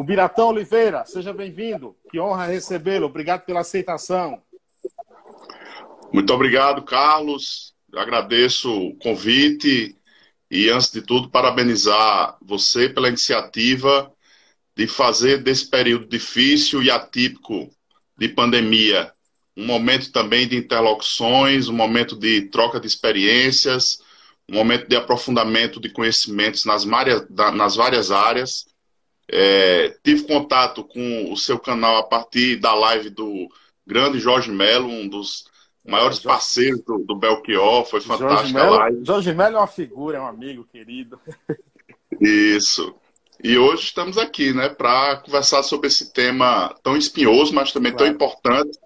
O Biratão Oliveira, seja bem-vindo. Que honra recebê-lo. Obrigado pela aceitação. Muito obrigado, Carlos. agradeço o convite e, antes de tudo, parabenizar você pela iniciativa de fazer desse período difícil e atípico de pandemia um momento também de interlocuções, um momento de troca de experiências, um momento de aprofundamento de conhecimentos nas, várias, nas várias áreas. É, tive contato com o seu canal a partir da live do grande Jorge Melo, um dos maiores parceiros do, do Belchior, foi fantástica Jorge a live. Jorge Melo é uma figura, é um amigo querido. Isso. E hoje estamos aqui, né, para conversar sobre esse tema tão espinhoso, mas também claro. tão importante,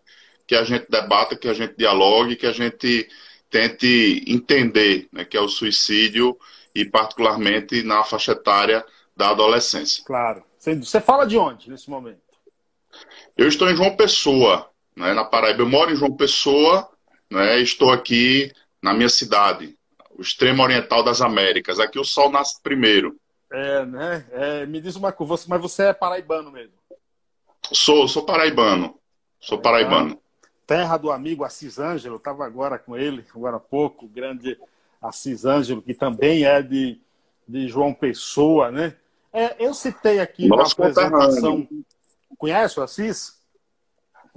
que a gente debata, que a gente dialogue, que a gente tente entender, né, que é o suicídio e particularmente na faixa etária da adolescência. Claro. Você fala de onde nesse momento? Eu estou em João Pessoa, né, na Paraíba. Eu moro em João Pessoa, né, estou aqui na minha cidade, o extremo oriental das Américas. Aqui o sol nasce primeiro. É, né? É, me diz uma coisa, mas você é paraibano mesmo? Sou, sou paraibano. Sou paraibano. Terra do amigo Assis Ângelo, estava agora com ele, agora há pouco, o grande Assis Ângelo, que também é de, de João Pessoa, né? É, eu citei aqui Nosso na apresentação. Conhece o Assis?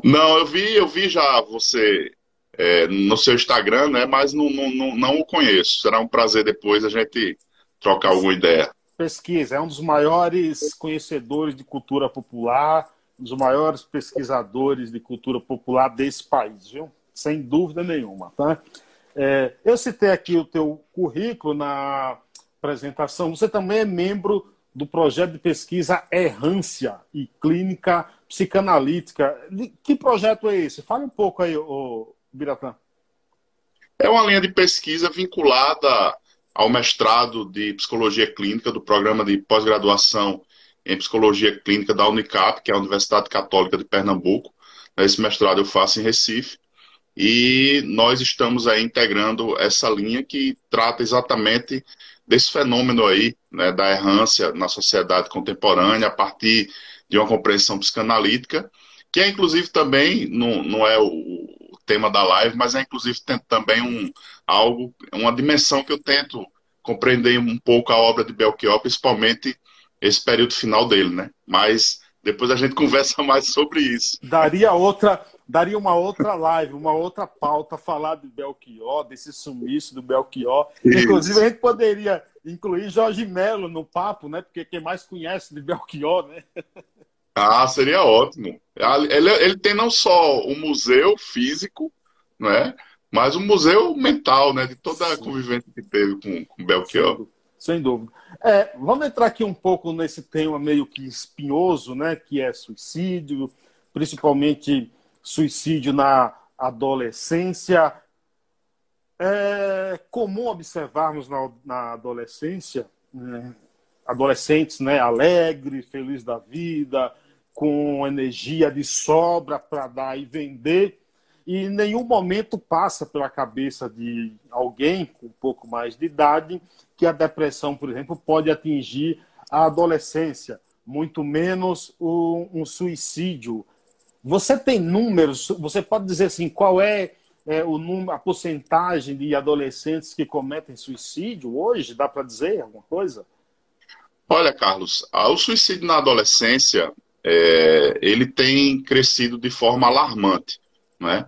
Não, eu vi, eu vi já você é, no seu Instagram, né? Mas não, não, não, não o conheço. Será um prazer depois a gente trocar alguma ideia pesquisa, é um dos maiores conhecedores de cultura popular, um dos maiores pesquisadores de cultura popular desse país, viu? Sem dúvida nenhuma, tá? É, eu citei aqui o teu currículo na apresentação. Você também é membro do projeto de pesquisa Errância e Clínica Psicanalítica. Que projeto é esse? Fale um pouco aí, ô, Biratã. É uma linha de pesquisa vinculada ao mestrado de Psicologia Clínica do programa de pós-graduação em Psicologia Clínica da Unicap, que é a Universidade Católica de Pernambuco. Esse mestrado eu faço em Recife. E nós estamos aí integrando essa linha que trata exatamente desse fenômeno aí, né, da errância na sociedade contemporânea, a partir de uma compreensão psicanalítica, que é inclusive também, não, não é o tema da live, mas é inclusive também um, algo, uma dimensão que eu tento compreender um pouco a obra de Belchior, principalmente esse período final dele, né? Mas depois a gente conversa mais sobre isso. Daria outra, daria uma outra live, uma outra pauta falar de Belchior, desse sumiço do Belchior. Isso. Inclusive a gente poderia incluir Jorge Melo no papo, né? Porque quem mais conhece de Belchior, né? Ah, seria ótimo. Ele, ele tem não só o museu físico, né? mas o museu mental, né? De toda a convivência que teve com, com Belchior. Sem dúvida. É, vamos entrar aqui um pouco nesse tema meio que espinhoso, né? Que é suicídio, principalmente suicídio na adolescência. É comum observarmos na, na adolescência né, adolescentes né, alegres, felizes da vida, com energia de sobra para dar e vender, e nenhum momento passa pela cabeça de alguém com um pouco mais de idade que a depressão, por exemplo, pode atingir a adolescência, muito menos um, um suicídio. Você tem números? Você pode dizer assim qual é, é o número, a porcentagem de adolescentes que cometem suicídio hoje? Dá para dizer alguma coisa? Olha, Carlos, o suicídio na adolescência é, ele tem crescido de forma alarmante. Né?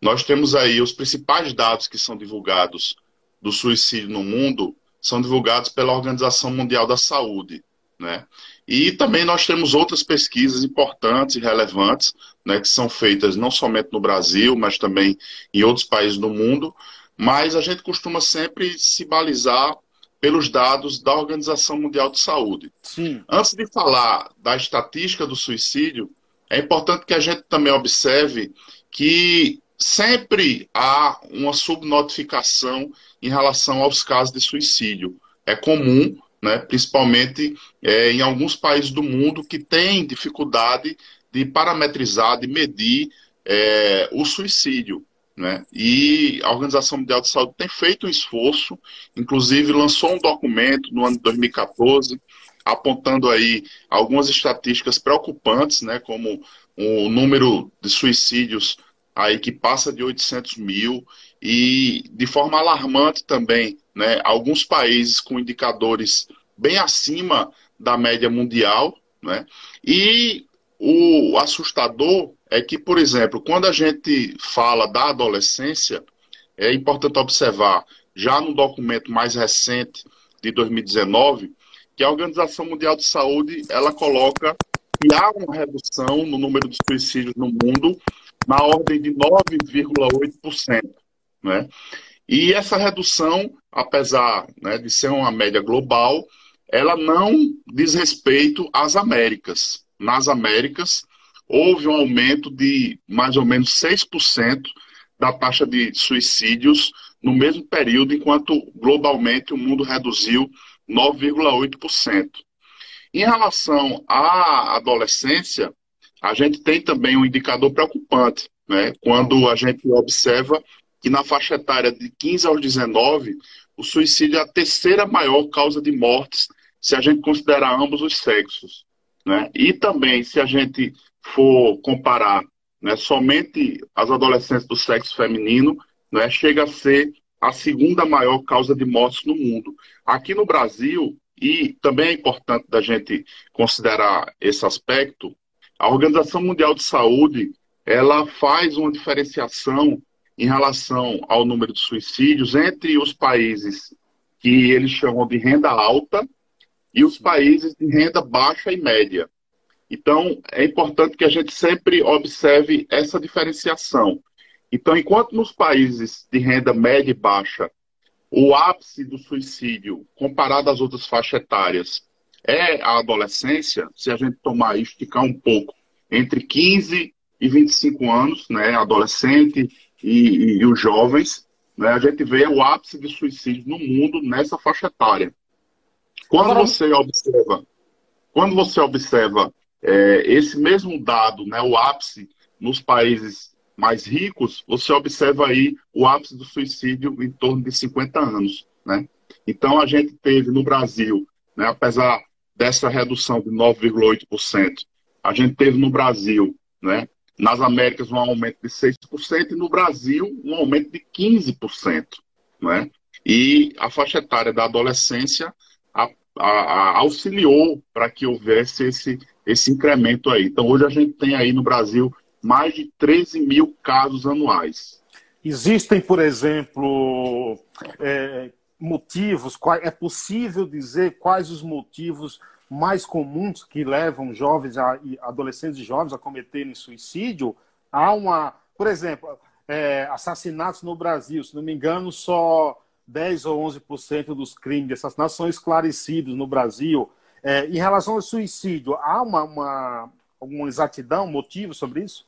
Nós temos aí os principais dados que são divulgados do suicídio no mundo são divulgados pela Organização Mundial da Saúde. Né? E também nós temos outras pesquisas importantes e relevantes, né, que são feitas não somente no Brasil, mas também em outros países do mundo. Mas a gente costuma sempre se balizar pelos dados da Organização Mundial de Saúde. Sim. Antes de falar da estatística do suicídio, é importante que a gente também observe que sempre há uma subnotificação em relação aos casos de suicídio. É comum, né, principalmente é, em alguns países do mundo que têm dificuldade de parametrizar, de medir é, o suicídio. Né? E a Organização Mundial de Saúde tem feito um esforço, inclusive lançou um documento no ano de 2014, apontando aí algumas estatísticas preocupantes, né, como o número de suicídios aí que passa de 800 mil e de forma alarmante também, né, alguns países com indicadores bem acima da média mundial, né, e o assustador é que, por exemplo, quando a gente fala da adolescência, é importante observar, já no documento mais recente de 2019, que a Organização Mundial de Saúde ela coloca que há uma redução no número de suicídios no mundo na ordem de 9,8%. Né? E essa redução, apesar né, de ser uma média global, ela não diz respeito às Américas. Nas Américas, houve um aumento de mais ou menos 6% da taxa de suicídios no mesmo período, enquanto globalmente o mundo reduziu 9,8%. Em relação à adolescência, a gente tem também um indicador preocupante, né? quando a gente observa que na faixa etária de 15 aos 19, o suicídio é a terceira maior causa de mortes, se a gente considerar ambos os sexos. Né? E também, se a gente for comparar né, somente as adolescentes do sexo feminino, né, chega a ser a segunda maior causa de mortes no mundo. Aqui no Brasil, e também é importante da gente considerar esse aspecto, a Organização Mundial de Saúde ela faz uma diferenciação em relação ao número de suicídios entre os países que eles chamam de renda alta e os países de renda baixa e média. Então, é importante que a gente sempre observe essa diferenciação. Então, enquanto nos países de renda média e baixa, o ápice do suicídio, comparado às outras faixas etárias, é a adolescência, se a gente tomar e esticar um pouco, entre 15 e 25 anos, né, adolescente e, e, e os jovens, né, a gente vê o ápice de suicídio no mundo nessa faixa etária. Quando você observa, quando você observa é, esse mesmo dado, né, o ápice nos países mais ricos, você observa aí o ápice do suicídio em torno de 50 anos. Né? Então, a gente teve no Brasil, né, apesar dessa redução de 9,8%, a gente teve no Brasil, né, nas Américas, um aumento de 6% e no Brasil, um aumento de 15%. Né? E a faixa etária da adolescência a, a, a auxiliou para que houvesse esse, esse incremento aí. Então, hoje a gente tem aí no Brasil mais de 13 mil casos anuais. Existem, por exemplo, é, motivos, é possível dizer quais os motivos mais comuns que levam jovens, a, adolescentes e jovens a cometerem suicídio? Há uma, por exemplo, é, assassinatos no Brasil, se não me engano, só 10 ou 11% dos crimes de assassinato são esclarecidos no Brasil. É, em relação ao suicídio, há uma, uma alguma exatidão, motivo sobre isso?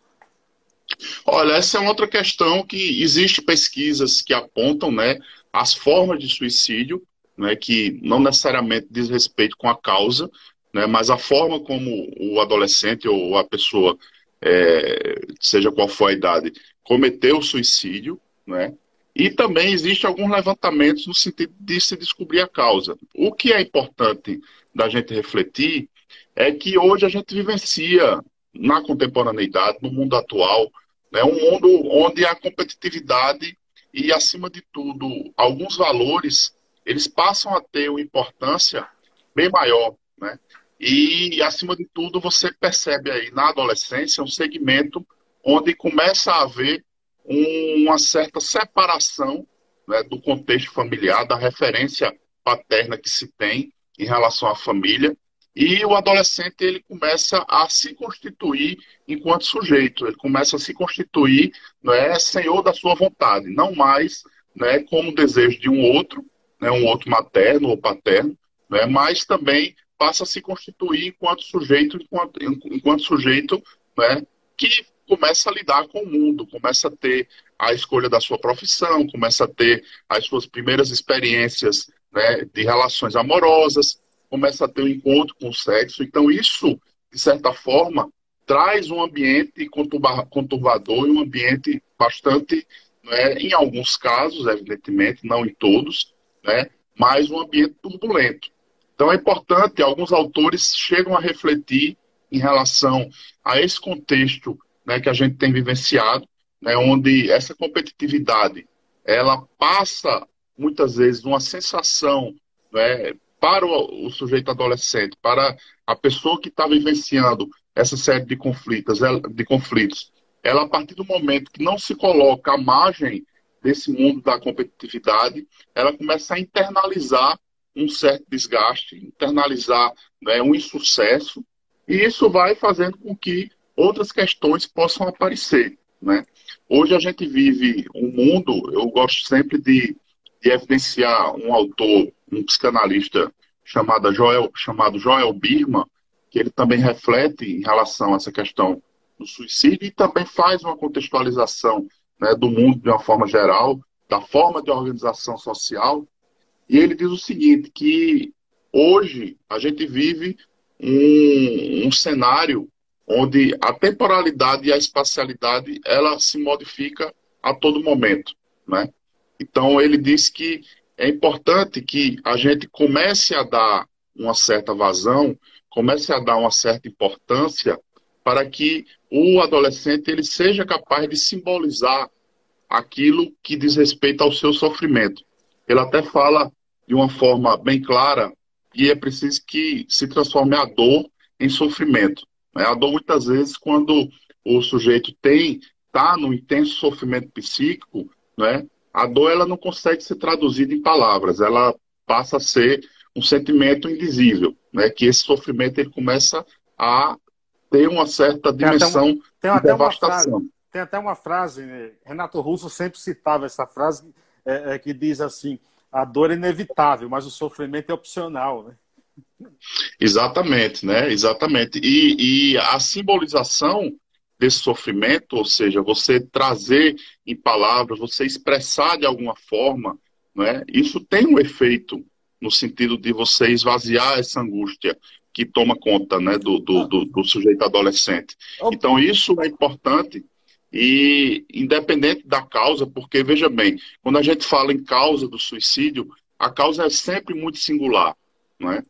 Olha, essa é outra questão que existe pesquisas que apontam, né, as formas de suicídio, né, que não necessariamente diz respeito com a causa, né, mas a forma como o adolescente ou a pessoa, é, seja qual for a idade, cometeu o suicídio, né, e também existe alguns levantamentos no sentido de se descobrir a causa. O que é importante da gente refletir é que hoje a gente vivencia na contemporaneidade, no mundo atual, né, um mundo onde a competitividade e, acima de tudo, alguns valores, eles passam a ter uma importância bem maior. Né? E, acima de tudo, você percebe aí na adolescência um segmento onde começa a haver um, uma certa separação né, do contexto familiar, da referência paterna que se tem em relação à família, e o adolescente ele começa a se constituir enquanto sujeito, ele começa a se constituir né, senhor da sua vontade, não mais né, como desejo de um outro, né, um outro materno ou paterno, né, mas também passa a se constituir enquanto sujeito, enquanto, enquanto sujeito né, que começa a lidar com o mundo, começa a ter a escolha da sua profissão, começa a ter as suas primeiras experiências né, de relações amorosas, começa a ter um encontro com o sexo. Então, isso, de certa forma, traz um ambiente conturbador e um ambiente bastante, né, em alguns casos, evidentemente, não em todos, né, mas um ambiente turbulento. Então é importante, alguns autores chegam a refletir em relação a esse contexto né, que a gente tem vivenciado, né, onde essa competitividade ela passa muitas vezes uma sensação né, para o, sujeito adolescente, para a pessoa que está vivenciando essa série de conflitos, de conflitos, ela a partir do momento que não se coloca à margem desse mundo da competitividade, ela começa a internalizar um certo desgaste, internalizar né, um insucesso, e isso vai fazendo com que outras questões possam aparecer. Né? Hoje a gente vive um mundo, eu gosto sempre de, de evidenciar um autor, um psicanalista chamado Joel, chamado Joel Birman, que ele também reflete em relação a essa questão do suicídio e também faz uma contextualização né, do mundo de uma forma geral, da forma de organização social. E ele diz o seguinte, que hoje a gente vive um, um cenário onde a temporalidade e a espacialidade ela se modifica a todo momento, né? Então ele diz que é importante que a gente comece a dar uma certa vazão, comece a dar uma certa importância para que o adolescente ele seja capaz de simbolizar aquilo que diz respeito ao seu sofrimento. Ele até fala de uma forma bem clara que é preciso que se transforme a dor em sofrimento. Né? A dor, muitas vezes, quando o sujeito tem, está no intenso sofrimento psíquico, né? A dor ela não consegue ser traduzida em palavras, ela passa a ser um sentimento indizível, né? que esse sofrimento ele começa a ter uma certa dimensão tem uma, tem de devastação. Frase, tem até uma frase, né? Renato Russo sempre citava essa frase, é, é, que diz assim, a dor é inevitável, mas o sofrimento é opcional, né? Exatamente, né? Exatamente. E, e a simbolização desse sofrimento, ou seja, você trazer em palavras, você expressar de alguma forma, né? Isso tem um efeito no sentido de você esvaziar essa angústia que toma conta, né, do, do, do, do sujeito adolescente. Então isso é importante e independente da causa, porque veja bem, quando a gente fala em causa do suicídio, a causa é sempre muito singular, não é?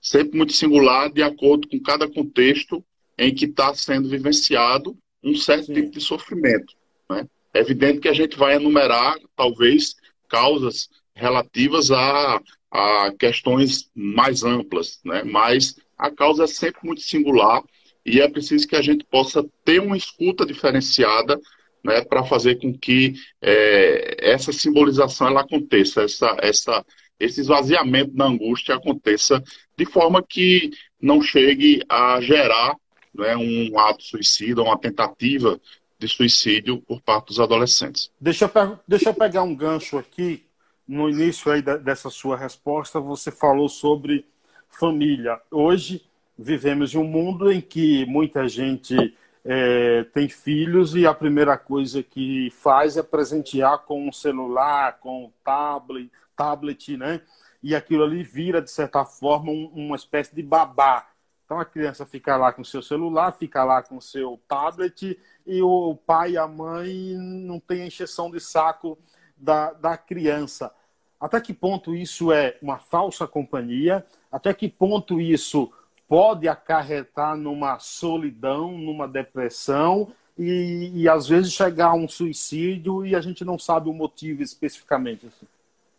Sempre muito singular de acordo com cada contexto em que está sendo vivenciado um certo Sim. tipo de sofrimento. Né? É evidente que a gente vai enumerar, talvez, causas relativas a, a questões mais amplas, né? mas a causa é sempre muito singular e é preciso que a gente possa ter uma escuta diferenciada né, para fazer com que é, essa simbolização ela aconteça, essa, essa, esse esvaziamento da angústia aconteça de forma que não chegue a gerar né, um ato suicida, uma tentativa de suicídio por parte dos adolescentes. Deixa eu, deixa eu pegar um gancho aqui. No início aí dessa sua resposta, você falou sobre família. Hoje, vivemos em um mundo em que muita gente é, tem filhos e a primeira coisa que faz é presentear com um celular, com um tablet, tablet, né? E aquilo ali vira, de certa forma, um, uma espécie de babá. Então a criança fica lá com seu celular, fica lá com seu tablet e o pai e a mãe não tem a encheção de saco da, da criança. Até que ponto isso é uma falsa companhia? Até que ponto isso pode acarretar numa solidão, numa depressão e, e, às vezes chegar a um suicídio e a gente não sabe o motivo especificamente. Assim.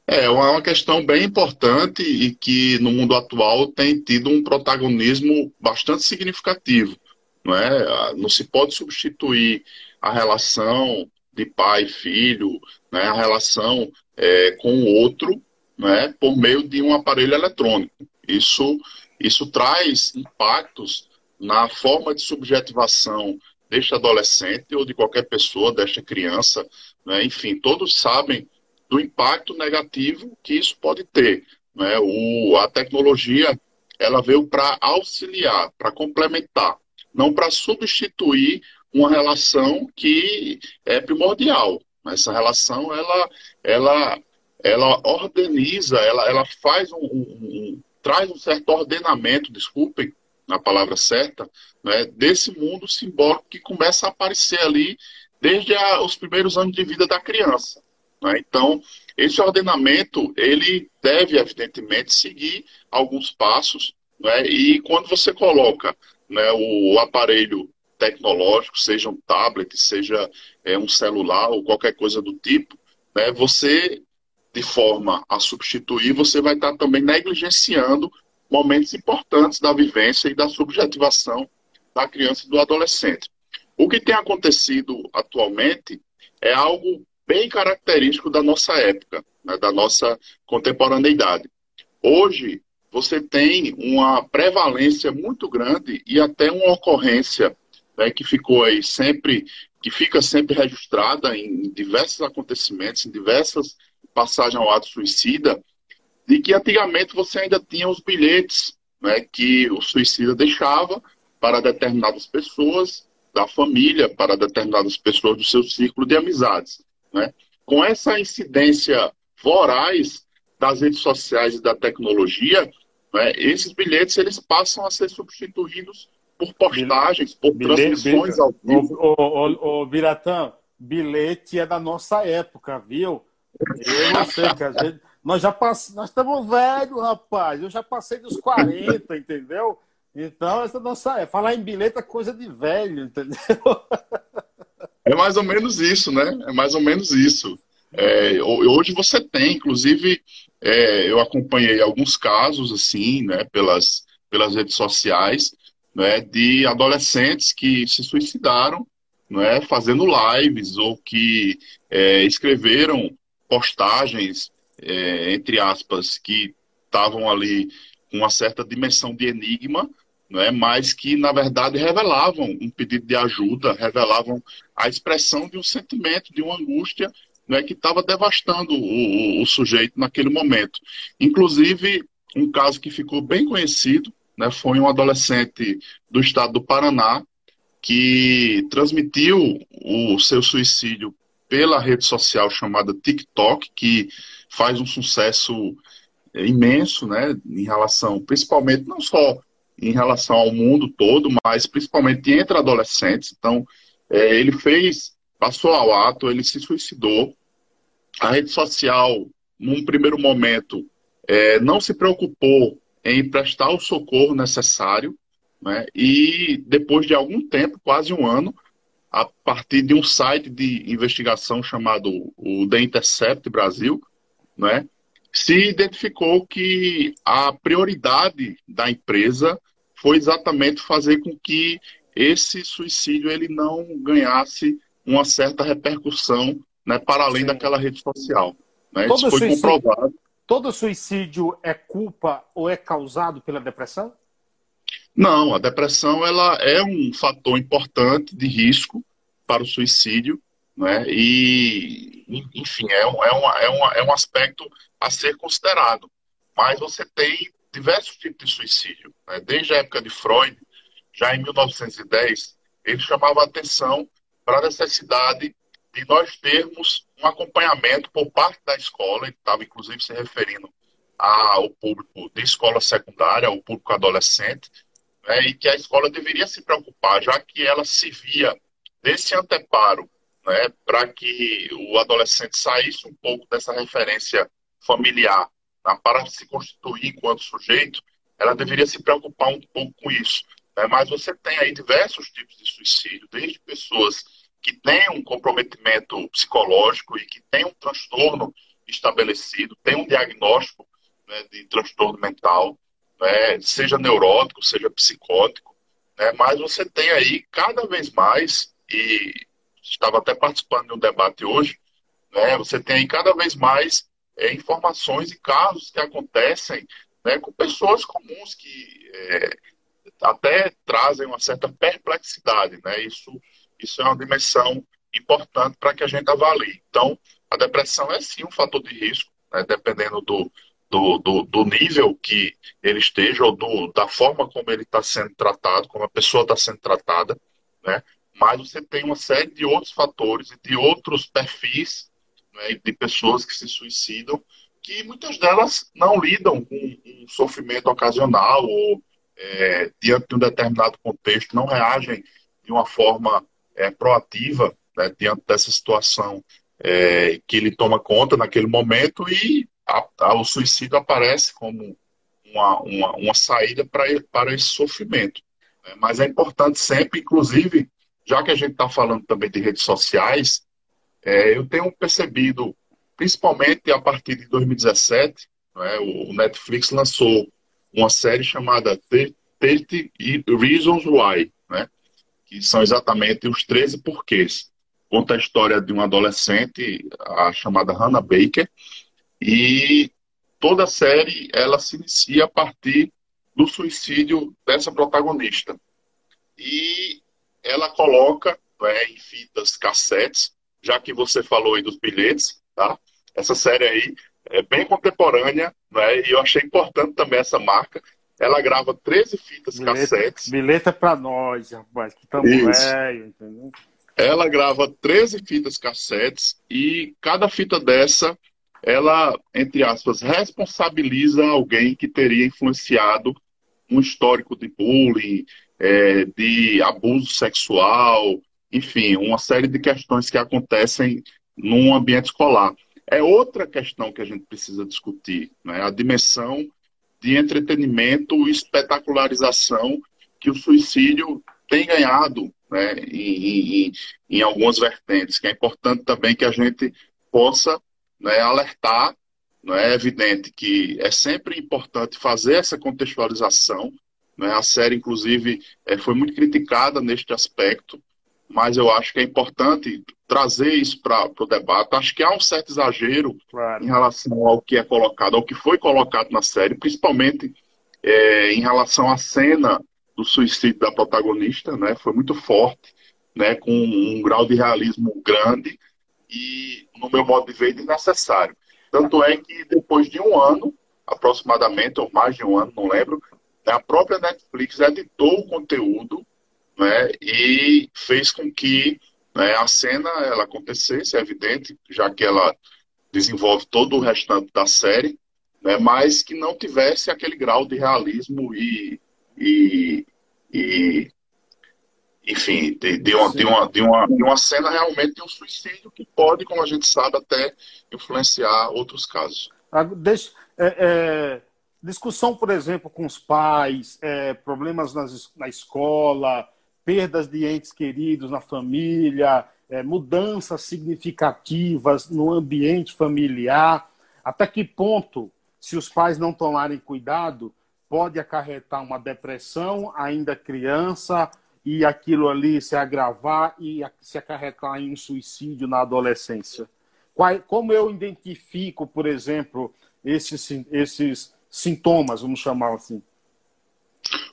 É uma questão bem importante e que no mundo atual tem tido um protagonismo bastante significativo. Não, é? não se pode substituir a relação de pai e filho, né? a relação é, com o outro, né? por meio de um aparelho eletrônico. Isso isso traz impactos na forma de subjetivação deste adolescente ou de qualquer pessoa, desta criança. Né? Enfim, todos sabem do impacto negativo que isso pode ter. Né? O, a tecnologia ela veio para auxiliar, para complementar, não para substituir uma relação que é primordial. Essa relação ela, ela, ela organiza, ela, ela faz um, um, traz um certo ordenamento, desculpem a palavra certa, né, desse mundo simbólico que começa a aparecer ali desde a, os primeiros anos de vida da criança. Né? Então, esse ordenamento, ele deve, evidentemente, seguir alguns passos, né? e quando você coloca né, o aparelho tecnológico, seja um tablet, seja é, um celular ou qualquer coisa do tipo, né, você, de forma a substituir, você vai estar também negligenciando momentos importantes da vivência e da subjetivação da criança e do adolescente. O que tem acontecido atualmente é algo bem característico da nossa época, né, da nossa contemporaneidade. Hoje, você tem uma prevalência muito grande e até uma ocorrência né, que ficou aí sempre, que fica sempre registrada em diversos acontecimentos, em diversas passagens ao ato suicida, de que antigamente você ainda tinha os bilhetes né, que o suicida deixava para determinadas pessoas da família, para determinadas pessoas do seu círculo de amizades. Né? Com essa incidência voraz das redes sociais e da tecnologia, né, esses bilhetes eles passam a ser substituídos por postagens, por bilhete, transmissões ao vivo. Ô, ô, ô, Biratão, bilhete é da nossa época, viu? Eu não sei, que a gente, nós já passamos, nós estamos velhos, rapaz. Eu já passei dos 40, entendeu? Então, essa nossa é. Falar em bilhete é coisa de velho, entendeu? É mais ou menos isso, né? É mais ou menos isso. É, hoje você tem, inclusive, é, eu acompanhei alguns casos, assim, né, pelas, pelas redes sociais, né, de adolescentes que se suicidaram, né, fazendo lives ou que é, escreveram postagens, é, entre aspas, que estavam ali com uma certa dimensão de enigma, né, mas que, na verdade, revelavam um pedido de ajuda, revelavam a expressão de um sentimento, de uma angústia né, que estava devastando o, o, sujeito naquele momento. Inclusive, um caso que ficou bem conhecido né, foi um adolescente do estado do Paraná que transmitiu o seu suicídio pela rede social chamada TikTok, que faz um sucesso imenso, né, em relação, principalmente não só em relação ao mundo todo, mas principalmente entre adolescentes. Então, é, ele fez, passou ao ato, ele se suicidou. A rede social, num primeiro momento, é, não se preocupou em prestar o socorro necessário, né, e depois de algum tempo, quase um ano, a partir de um site de investigação chamado o The Intercept Brasil, né, se identificou que a prioridade da empresa foi exatamente fazer com que esse suicídio ele não ganhasse uma certa repercussão né, para além Sim. daquela rede social. Né? Todo Isso foi suicídio, comprovado. Todo suicídio é culpa ou é causado pela depressão? Não, a depressão ela é um fator importante de risco para o suicídio, né? E, enfim, é um, é, uma, é, uma, é um aspecto a ser considerado. Mas você tem diversos tipos de suicídio. Né? Desde a época de Freud, já em 1910, ele chamava atenção para a necessidade de nós termos um acompanhamento por parte da escola, ele estava inclusive se referindo ao público de escola secundária, ao público adolescente, né, e que a escola deveria se preocupar, já que ela se via desse anteparo né, para que o adolescente saísse um pouco dessa referência familiar tá, para se constituir enquanto sujeito, ela deveria se preocupar um pouco com isso. Né? Mas você tem aí diversos tipos de suicídio, desde pessoas que têm um comprometimento psicológico e que têm um transtorno estabelecido, têm um diagnóstico né, de transtorno mental, né, seja neurótico, seja psicótico, né, mas você tem aí cada vez mais, e estava até participando de um debate hoje, né, você tem aí cada vez mais é, informações e casos que acontecem né, com pessoas comuns que é, até trazem uma certa perplexidade. Né? Isso, isso é uma dimensão importante para que a gente avalie. Então, a depressão é sim um fator de risco, né, dependendo do, do, do, do, nível que ele esteja ou do, da forma como ele está sendo tratado, como a pessoa está sendo tratada, né? Mas você tem uma série de outros fatores e de outros perfis né, de pessoas que se suicidam, que muitas delas não lidam com um sofrimento ocasional ou é, diante de um determinado contexto, não reagem de uma forma é, proativa né, diante dessa situação é, que ele toma conta naquele momento e a, a, o suicídio aparece como uma, uma, uma saída para esse sofrimento. Né? Mas é importante sempre, inclusive, já que a gente está falando também de redes sociais, é, eu tenho percebido, principalmente a partir de 2017, né, o Netflix lançou uma série chamada 30 Reasons Why, né, que são exatamente os 13 porquês. Conta a história de uma adolescente, a chamada Hannah Baker, e toda a série ela se inicia a partir do suicídio dessa protagonista. E ela coloca né, em fitas cassetes, já que você falou aí dos bilhetes, tá? Essa série aí é bem contemporânea, né? E eu achei importante também essa marca. Ela grava 13 fitas bilhete, cassetes. Bilhete é para nós, rapaz, que estamos velho, entendeu? Ela grava 13 fitas cassetes e cada fita dessa ela, entre aspas, responsabiliza alguém que teria influenciado um histórico de bullying, é, de abuso sexual, enfim, uma série de questões que acontecem num ambiente escolar. É outra questão que a gente precisa discutir, né? a dimensão de entretenimento e espetacularização que o suicídio tem ganhado né, em, em, em, algumas vertentes, que é importante também que a gente possa né, alertar. Né, é evidente que é sempre importante fazer essa contextualização. Né, a série, inclusive, é, foi muito criticada neste aspecto, mas eu acho que é importante trazer isso para o debate. Acho que há um certo exagero claro. em relação ao que é colocado, ao que foi colocado na série, principalmente é, em relação à cena do suicídio da protagonista, né? Foi muito forte, né? Com um grau de realismo grande e, no meu modo de ver, desnecessário. Tanto é que depois de um ano, aproximadamente, ou mais de um ano, não lembro, a própria Netflix editou o conteúdo né, e fez com que né, a cena ela acontecesse, é evidente, já que ela desenvolve todo o restante da série, né, mas que não tivesse aquele grau de realismo e, e, e enfim, de, de, uma, de, uma, de, uma, de uma cena realmente de um suicídio que pode, como a gente sabe, até influenciar outros casos. Deixa, é, é, discussão, por exemplo, com os pais, é, problemas nas, na escola, perdas de entes queridos na família, é, mudanças significativas no ambiente familiar. Até que ponto, se os pais não tomarem cuidado, pode acarretar uma depressão ainda criança e aquilo ali se agravar e se acarretar em um suicídio na adolescência? Como eu identifico, por exemplo, esses, esses sintomas, vamos chamar assim?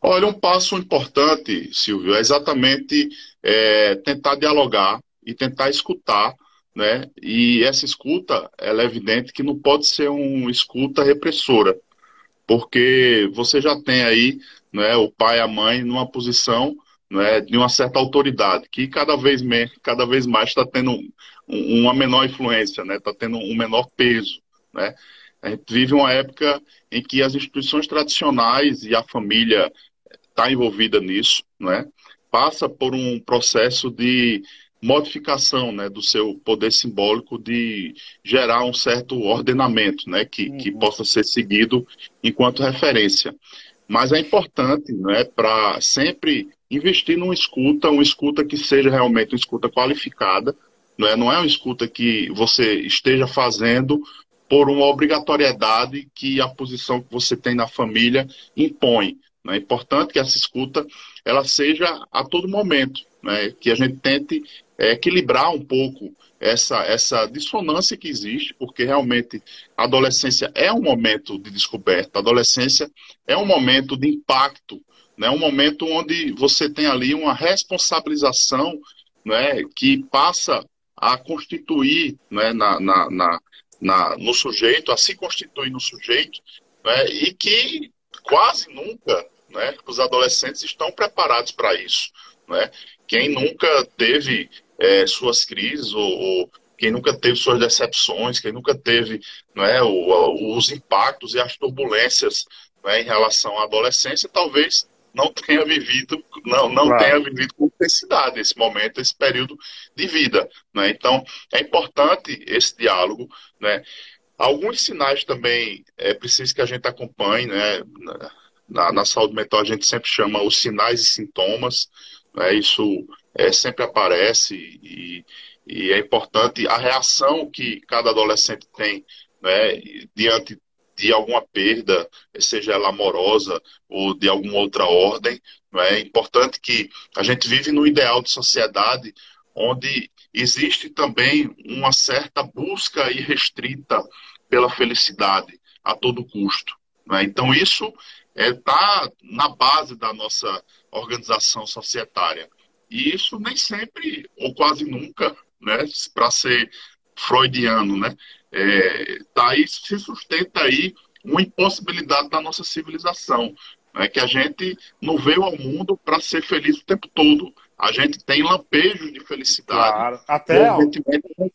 Olha, um passo importante, Silvio, é exatamente é, tentar dialogar e tentar escutar, né? E essa escuta, ela é evidente que não pode ser uma escuta repressora, porque você já tem aí né, o pai e a mãe numa posição né, de uma certa autoridade, que cada vez, me, cada vez mais está tendo um, uma menor influência, está né, tá tendo um menor peso. Né? A gente vive uma época em que as instituições tradicionais e a família está envolvida nisso, né? passa por um processo de modificação né, do seu poder simbólico de gerar um certo ordenamento né, que, uhum. que possa ser seguido enquanto referência. Mas é importante né, para sempre investir numa escuta, uma escuta que seja realmente uma escuta qualificada, não é, não é uma escuta que você esteja fazendo por uma obrigatoriedade que a posição que você tem na família impõe. É importante que essa escuta ela seja a todo momento, né? que a gente tente é, equilibrar um pouco essa, essa dissonância que existe, porque realmente a adolescência é um momento de descoberta, a adolescência é um momento de impacto, né? um momento onde você tem ali uma responsabilização né, que passa a constituir né, na, na, na, na, no sujeito, a se constituir no sujeito, né, e que quase nunca né? Os adolescentes estão preparados para isso, né? Quem nunca teve é, suas crises ou, ou, quem nunca teve suas decepções, quem nunca teve né, o, os impactos e as turbulências né, em relação à adolescência, talvez não tenha vivido, não, não claro. tenha vivido com intensidade esse momento, esse período de vida. Né? Então, é importante esse diálogo. Né? Alguns sinais também é preciso que a gente acompanhe. Né? Na, na saúde mental, a gente sempre chama os sinais e sintomas. Né? Isso é, sempre aparece e, e é importante a reação que cada adolescente tem né, diante de alguma perda, seja ela amorosa ou de alguma outra ordem. É importante que a gente vive no ideal de sociedade onde existe também uma certa busca irrestrita pela felicidade a todo custo. É? Então isso está é, tá na base da nossa organização societária. E isso nem sempre, ou quase nunca, né, para ser freudiano, né, é, tá aí, se sustenta aí uma impossibilidade da nossa civilização, né, que a gente não veio ao mundo para ser feliz o tempo todo. A gente tem lampejos de felicidade. Claro. Até a gente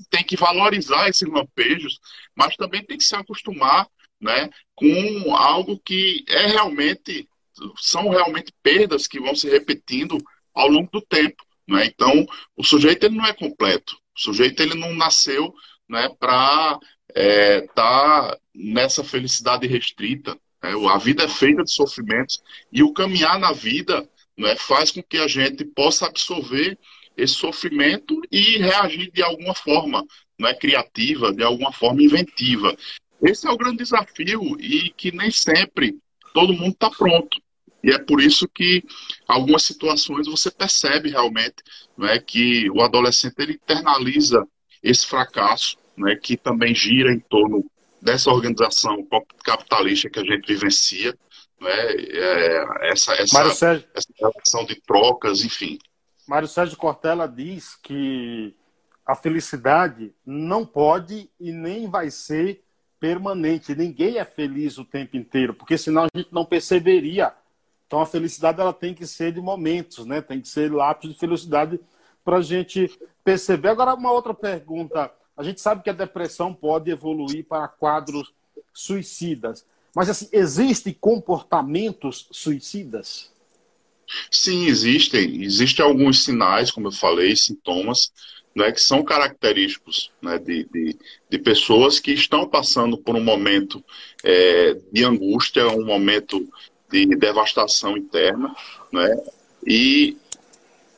tem que valorizar esses lampejos, mas também tem que se acostumar né, com algo que é realmente são realmente perdas que vão se repetindo ao longo do tempo. Né? Então, o sujeito ele não é completo. O sujeito ele não nasceu né, para estar é, tá nessa felicidade restrita. Né? A vida é feita de sofrimentos e o caminhar na vida né, faz com que a gente possa absorver esse sofrimento e reagir de alguma forma né, criativa, de alguma forma inventiva. Esse é o grande desafio e que nem sempre todo mundo está pronto. E é por isso que algumas situações você percebe realmente né, que o adolescente ele internaliza esse fracasso, né, que também gira em torno dessa organização capitalista que a gente vivencia, né, é, essa, essa, Sérgio, essa relação de trocas, enfim. Mário Sérgio Cortella diz que a felicidade não pode e nem vai ser permanente. Ninguém é feliz o tempo inteiro, porque senão a gente não perceberia então a felicidade ela tem que ser de momentos, né? Tem que ser lápis de felicidade para a gente perceber. Agora uma outra pergunta. A gente sabe que a depressão pode evoluir para quadros suicidas, mas assim existem comportamentos suicidas? Sim, existem. Existem alguns sinais, como eu falei, sintomas, né, que são característicos né, de, de, de, pessoas que estão passando por um momento é, de angústia, um momento de devastação interna, né? E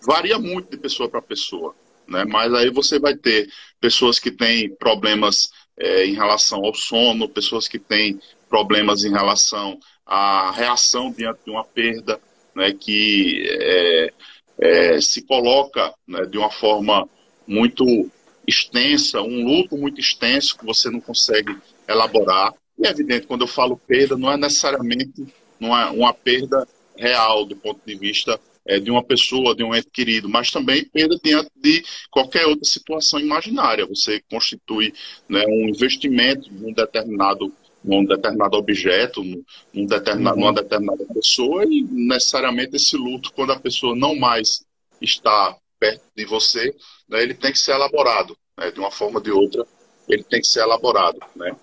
varia muito de pessoa para pessoa, né? Mas aí você vai ter pessoas que têm problemas é, em relação ao sono, pessoas que têm problemas em relação à reação diante de uma perda, né? Que é, é, se coloca né, de uma forma muito extensa, um luto muito extenso que você não consegue elaborar. E é evidente, quando eu falo perda, não é necessariamente uma, uma perda real do ponto de vista é, de uma pessoa, de um ente querido, mas também perda diante de qualquer outra situação imaginária. Você constitui né, um investimento num determinado, num determinado objeto, num determinado, uhum. numa determinada pessoa, e necessariamente esse luto, quando a pessoa não mais está perto de você, né, ele tem que ser elaborado né, de uma forma ou de outra ele tem que ser elaborado. Né?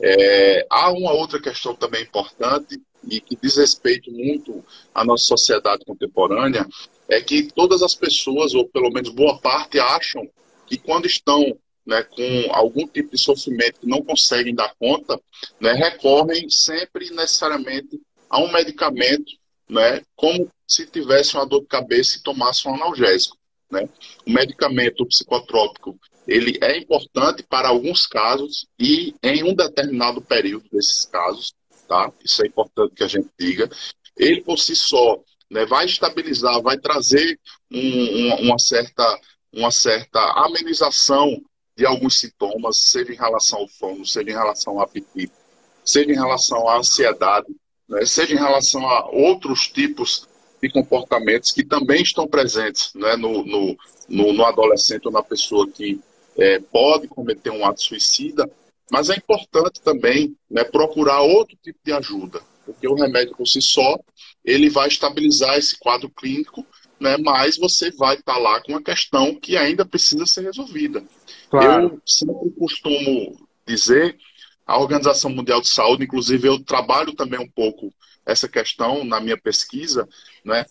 É, há uma outra questão também importante, e que diz respeito muito à nossa sociedade contemporânea, é que todas as pessoas, ou pelo menos boa parte, acham que quando estão né, com algum tipo de sofrimento que não conseguem dar conta, né, recorrem sempre necessariamente a um medicamento, né, como se tivesse uma dor de cabeça e tomasse um analgésico. Né? O medicamento psicotrópico ele é importante para alguns casos e em um determinado período desses casos tá? Isso é importante que a gente diga. Ele por si só né, vai estabilizar, vai trazer um, uma, uma, certa, uma certa amenização de alguns sintomas, seja em relação ao sono, seja em relação ao apetite, seja em relação à ansiedade, né, seja em relação a outros tipos de comportamentos que também estão presentes né, no, no, no, no adolescente ou na pessoa que é, pode cometer um ato suicida, mas é importante também né, procurar outro tipo de ajuda, porque o remédio por si só ele vai estabilizar esse quadro clínico, né, mas você vai estar tá lá com uma questão que ainda precisa ser resolvida. Claro. Eu sempre costumo dizer, a Organização Mundial de Saúde, inclusive eu trabalho também um pouco essa questão na minha pesquisa, né,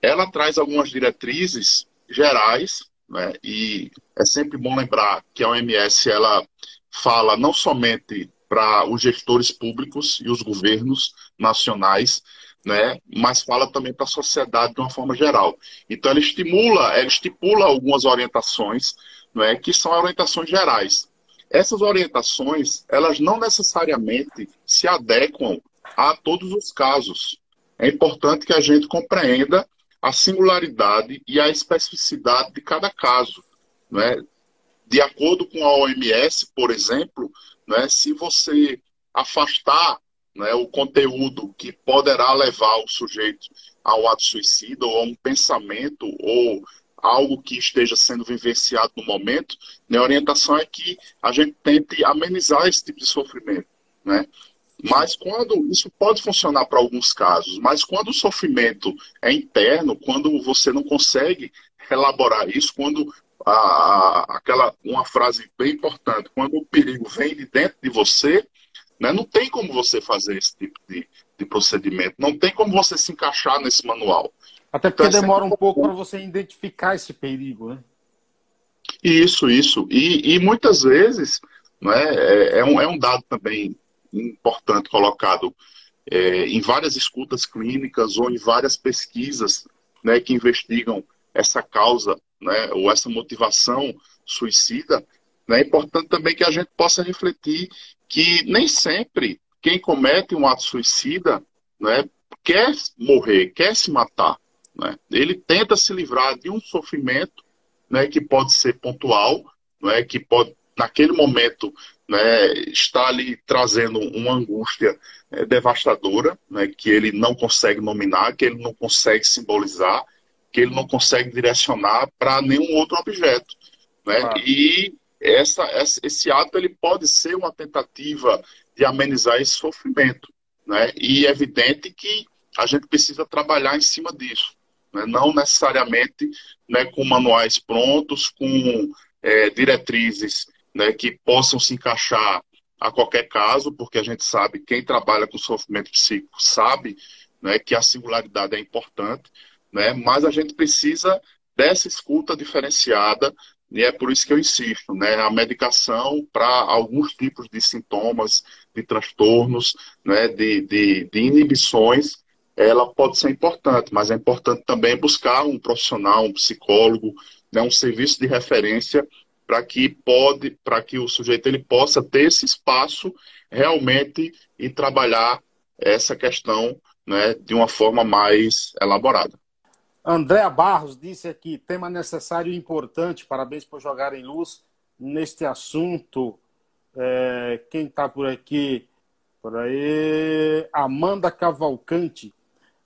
ela traz algumas diretrizes gerais, né, e é sempre bom lembrar que a OMS ela fala não somente para os gestores públicos e os governos nacionais, né, mas fala também para a sociedade de uma forma geral. Então ela estimula, ela estipula algumas orientações, né, que são orientações gerais. Essas orientações, elas não necessariamente se adequam a todos os casos. É importante que a gente compreenda a singularidade e a especificidade de cada caso. Né? De acordo com a OMS, por exemplo, né, se você afastar né, o conteúdo que poderá levar o sujeito ao ato suicida ou a um pensamento ou algo que esteja sendo vivenciado no momento, né, a orientação é que a gente tente amenizar esse tipo de sofrimento. Né? Mas quando isso pode funcionar para alguns casos, mas quando o sofrimento é interno, quando você não consegue elaborar isso, quando a, a, aquela uma frase bem importante, quando o perigo vem de dentro de você, né, não tem como você fazer esse tipo de, de procedimento, não tem como você se encaixar nesse manual. Até porque então, é demora um pouco para você identificar esse perigo, né? Isso, isso. E, e muitas vezes né, é, é, um, é um dado também importante colocado é, em várias escutas clínicas ou em várias pesquisas né, que investigam essa causa né, ou essa motivação suicida, né, é importante também que a gente possa refletir que nem sempre quem comete um ato suicida né, quer morrer, quer se matar. Né? Ele tenta se livrar de um sofrimento né, que pode ser pontual, né, que pode, naquele momento, né, estar ali trazendo uma angústia é, devastadora, né, que ele não consegue nominar, que ele não consegue simbolizar, que ele não consegue direcionar para nenhum outro objeto. Né? E essa, esse ato ele pode ser uma tentativa de amenizar esse sofrimento. Né? E é evidente que a gente precisa trabalhar em cima disso né? não necessariamente né, com manuais prontos, com é, diretrizes né, que possam se encaixar a qualquer caso, porque a gente sabe, quem trabalha com sofrimento psíquico sabe né, que a singularidade é importante, né, mas a gente precisa dessa escuta diferenciada, e é por isso que eu insisto, né, a medicação para alguns tipos de sintomas, de transtornos, né, de, de, de inibições, ela pode ser importante, mas é importante também buscar um profissional, um psicólogo, né, um serviço de referência para que pode, para que o sujeito ele possa ter esse espaço realmente e trabalhar essa questão né, de uma forma mais elaborada. Andréa Barros disse aqui, tema necessário e importante, parabéns por jogar em luz neste assunto. É, quem está por aqui? Por aí, Amanda Cavalcante.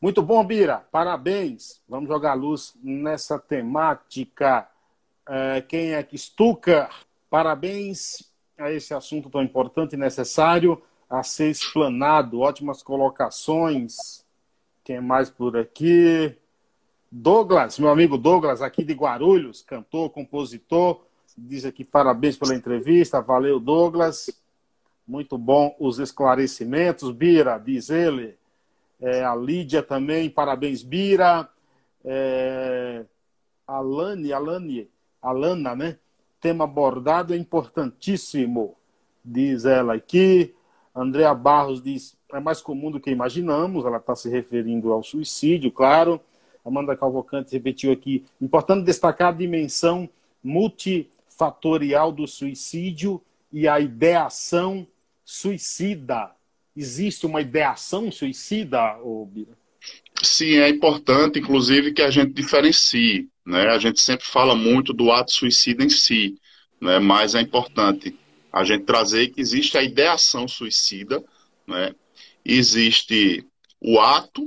Muito bom, Bira. Parabéns. Vamos jogar luz nessa temática. É, quem é que Stuka? Parabéns a esse assunto tão importante e necessário a ser explanado. Ótimas colocações. Quem mais por aqui? Douglas, meu amigo Douglas, aqui de Guarulhos, cantor, compositor, diz aqui parabéns pela entrevista. Valeu, Douglas. Muito bom os esclarecimentos. Bira, diz ele é, a Lídia também, parabéns, Bira, é, Alane, Alane, Alana, né? Tema abordado é importantíssimo, diz ela aqui. Andréa Barros diz, é mais comum do que imaginamos, ela está se referindo ao suicídio, claro. Amanda Calvocante repetiu aqui, importante destacar a dimensão multifatorial do suicídio e a ideação suicida existe uma ideação suicida, Bira? Sim, é importante, inclusive, que a gente diferencie. Né? A gente sempre fala muito do ato suicida em si, né? mas é importante a gente trazer que existe a ideação suicida, né? existe o ato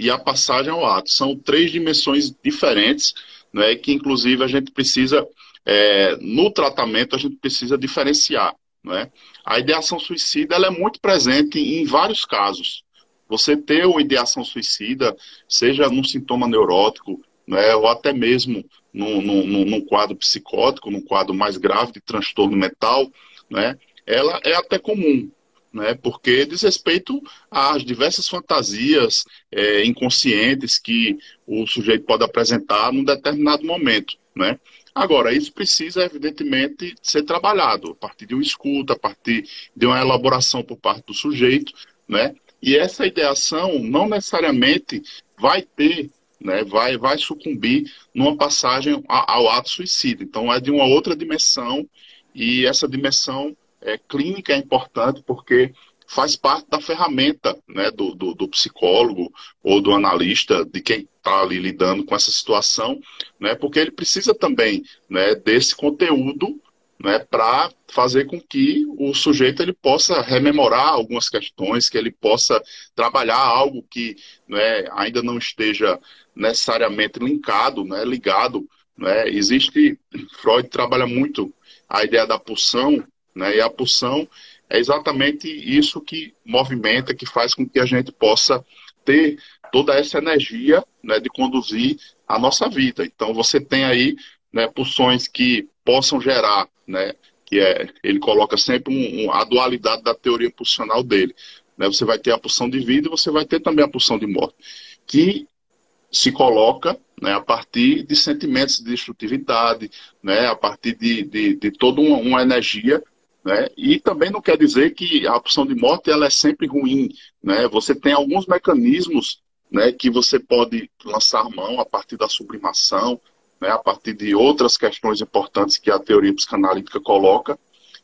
e a passagem ao ato. São três dimensões diferentes, né? que inclusive a gente precisa, é, no tratamento, a gente precisa diferenciar. Né? A ideação suicida ela é muito presente em vários casos. Você ter uma ideação suicida, seja num sintoma neurótico, né, ou até mesmo num, num, num, quadro psicótico, num quadro mais grave de transtorno mental, né, ela é até comum. Né, porque diz respeito às diversas fantasias é, inconscientes que o sujeito pode apresentar num determinado momento. Né? Agora, isso precisa, evidentemente, ser trabalhado a partir de uma escuta, a partir de uma elaboração por parte do sujeito, né? E essa ideação não necessariamente vai ter, né, vai, vai sucumbir numa passagem ao ato suicida. Então, é de uma outra dimensão, e essa dimensão é, clínica é importante porque faz parte da ferramenta né, do, do, do psicólogo ou do analista, de quem está ali lidando com essa situação, né, porque ele precisa também né, desse conteúdo né, para fazer com que o sujeito ele possa rememorar algumas questões, que ele possa trabalhar algo que né, ainda não esteja necessariamente linkado, né, ligado. Né. Existe, Freud trabalha muito a ideia da pulsão, né, e a pulsão é exatamente isso que movimenta, que faz com que a gente possa ter toda essa energia né, de conduzir a nossa vida. Então você tem aí né, pulsões que possam gerar, né, que é, ele coloca sempre um, um, a dualidade da teoria pulsional dele. Né, você vai ter a pulsão de vida e você vai ter também a pulsão de morte, que se coloca né, a partir de sentimentos de destrutividade, né, a partir de, de, de toda uma, uma energia né? E também não quer dizer que a opção de morte ela é sempre ruim. Né? Você tem alguns mecanismos né, que você pode lançar mão a partir da sublimação, né, a partir de outras questões importantes que a teoria psicanalítica coloca,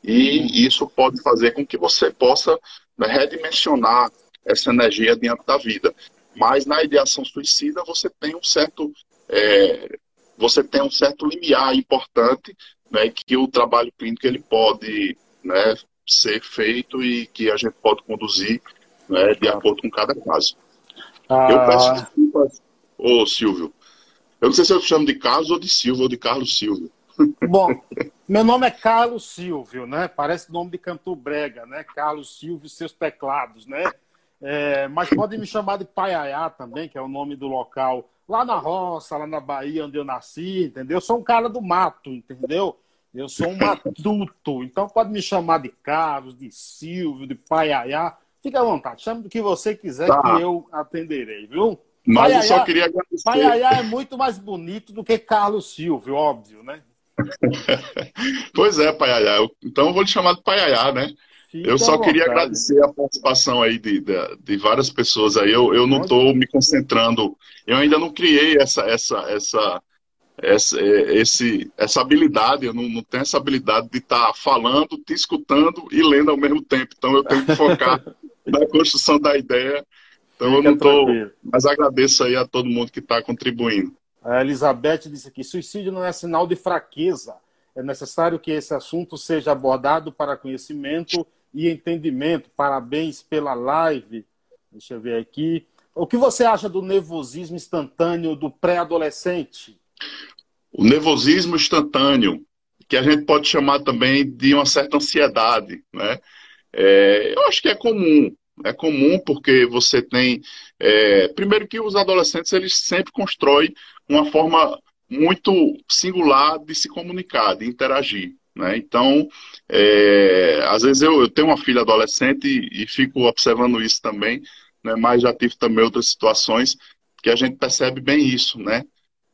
e isso pode fazer com que você possa né, redimensionar essa energia diante da vida. Mas na ideação suicida você tem um certo é, você tem um certo limiar importante né, que o trabalho clínico ele pode né, ser feito e que a gente pode conduzir né, de acordo com cada caso. Ah. Eu peço desculpas, ô Silvio. Eu não sei se eu chamo de Carlos ou de Silvio ou de Carlos Silvio. Bom, meu nome é Carlos Silvio, né? Parece nome de cantor brega, né? Carlos Silvio e seus teclados, né? É, mas pode me chamar de Paiaiá também, que é o nome do local lá na roça, lá na Bahia, onde eu nasci, entendeu? Eu sou um cara do mato, entendeu? Eu sou um matuto, então pode me chamar de Carlos, de Silvio, de Paiaiá. Fique à vontade, chame do que você quiser tá. que eu atenderei, viu? Mas Paiaiá, eu só queria agradecer. Paiaiá é muito mais bonito do que Carlos Silvio, óbvio, né? pois é, Paiaiá. Então eu vou lhe chamar de Paiaiá, né? Fique eu só queria agradecer a participação aí de, de, de várias pessoas aí. Eu, eu não estou me concentrando, eu ainda não criei essa, essa, essa essa, é, esse, essa habilidade, eu não, não tenho essa habilidade de estar tá falando, te escutando e lendo ao mesmo tempo. Então eu tenho que focar na construção da ideia. Então Fica eu não estou. Mas agradeço aí a todo mundo que está contribuindo. A Elizabeth disse aqui: suicídio não é sinal de fraqueza. É necessário que esse assunto seja abordado para conhecimento e entendimento. Parabéns pela live. Deixa eu ver aqui. O que você acha do nervosismo instantâneo do pré-adolescente? O nervosismo instantâneo, que a gente pode chamar também de uma certa ansiedade, né? É, eu acho que é comum. É comum porque você tem. É, primeiro que os adolescentes eles sempre constroem uma forma muito singular de se comunicar, de interagir. Né? Então, é, às vezes eu, eu, tenho uma filha adolescente e, e fico observando isso também, né? mas já tive também outras situações que a gente percebe bem isso, né?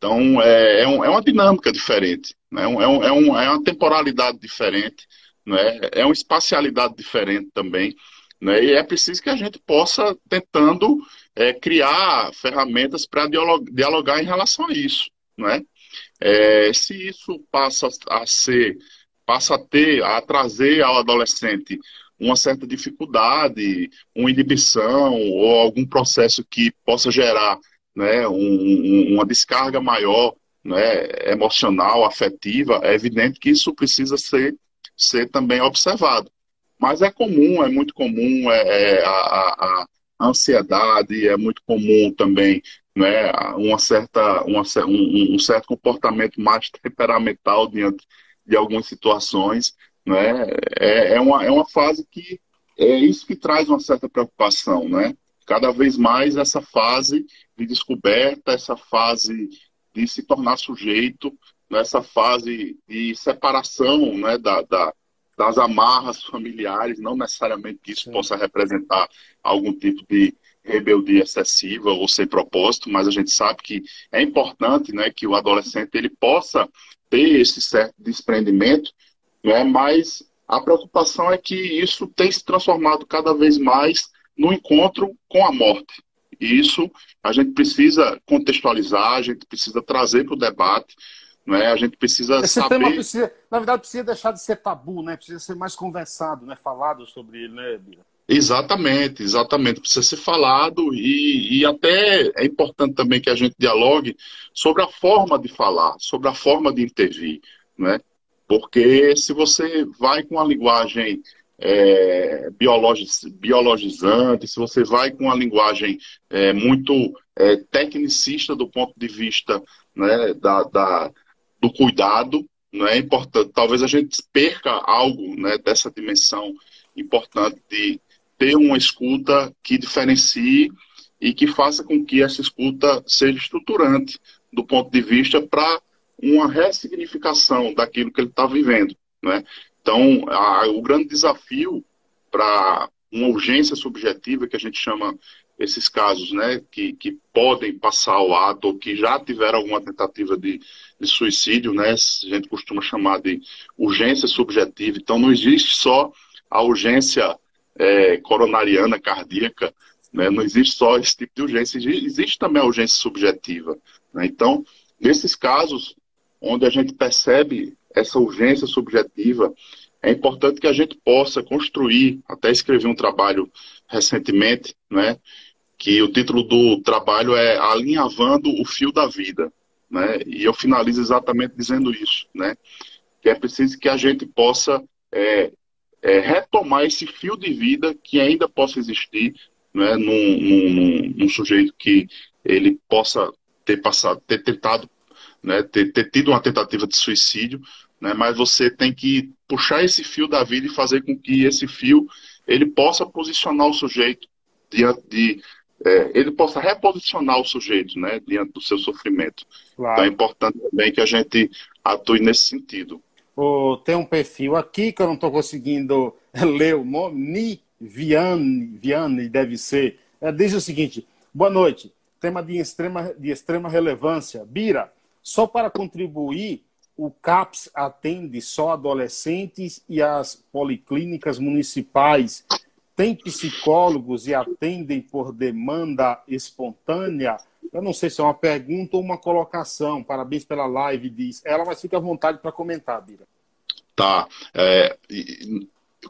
Então, é, é, um, é uma dinâmica diferente, né? é, um, é, um, é uma temporalidade diferente, né? é uma espacialidade diferente também. Né? E é preciso que a gente possa tentando é, criar ferramentas para dialogar, em relação a isso. Né? É, se isso passa a ser, passa a ter, a trazer ao adolescente uma certa dificuldade, uma inibição ou algum processo que possa gerar né, um, uma descarga maior né, emocional, afetiva, é evidente que isso precisa ser, ser também observado. Mas é comum, é muito comum é, é a, a, a, ansiedade, é muito comum também né, uma certa, uma, um, um, certo comportamento mais temperamental diante de algumas situações. Né, é, é, uma, é uma fase que é isso que traz uma certa preocupação, né? Cada vez mais essa fase de descoberta, essa fase de se tornar sujeito, nessa fase de separação né, da, da, das amarras familiares, não necessariamente que isso Sim. possa representar algum tipo de rebeldia excessiva ou sem propósito, mas a gente sabe que é importante né, que o adolescente ele possa ter esse certo desprendimento, né, mas a preocupação é que isso tem se transformado cada vez mais no encontro com a morte. Isso a gente precisa contextualizar, a gente precisa trazer para o debate, não é? A gente precisa Esse saber... tema precisa, na verdade, precisa deixar de ser tabu, né? Precisa ser mais conversado, né? Falado sobre ele, né, Bira? Exatamente, exatamente. Precisa ser falado e, e até é importante também que a gente dialogue sobre a forma de falar, sobre a forma de intervir, né? Porque se você vai com a linguagem é, biologizante, se você vai com a linguagem é, muito é, tecnicista do ponto de vista né, da, da, do cuidado, não é importante. Talvez a gente perca algo né, dessa dimensão importante de ter uma escuta que diferencie e que faça com que essa escuta seja estruturante do ponto de vista para uma ressignificação daquilo que ele está vivendo. Né? Então, a, o grande desafio para uma urgência subjetiva, que a gente chama esses casos né, que, que podem passar ao ato ou que já tiveram alguma tentativa de, de suicídio, né, a gente costuma chamar de urgência subjetiva. Então, não existe só a urgência é, coronariana cardíaca, né, não existe só esse tipo de urgência, existe também a urgência subjetiva. Né? Então, nesses casos, onde a gente percebe essa urgência subjetiva, é importante que a gente possa construir, até escrevi um trabalho recentemente, né, que o título do trabalho é Alinhavando o Fio da Vida, né, e eu finalizo exatamente dizendo isso, né, que é preciso que a gente possa é, é, retomar esse fio de vida que ainda possa existir né, num, num, num sujeito que ele possa ter passado, ter tentado né, ter, ter, tido uma tentativa de suicídio, né, mas você tem que puxar esse fio da vida e fazer com que esse fio ele possa posicionar o sujeito diante de é, ele possa reposicionar o sujeito né, diante do seu sofrimento. Claro. Então é importante também que a gente atue nesse sentido. Oh, tem um perfil aqui que eu não estou conseguindo ler o nome, Ni Viane, Viane deve ser. É, diz o seguinte: boa noite. Tema de extrema, de extrema relevância. Bira, só para contribuir, o CAPS atende só adolescentes e as policlínicas municipais têm psicólogos e atendem por demanda espontânea? Eu não sei se é uma pergunta ou uma colocação. Parabéns pela live, diz ela, mas fica à vontade para comentar, Bira. Tá. É,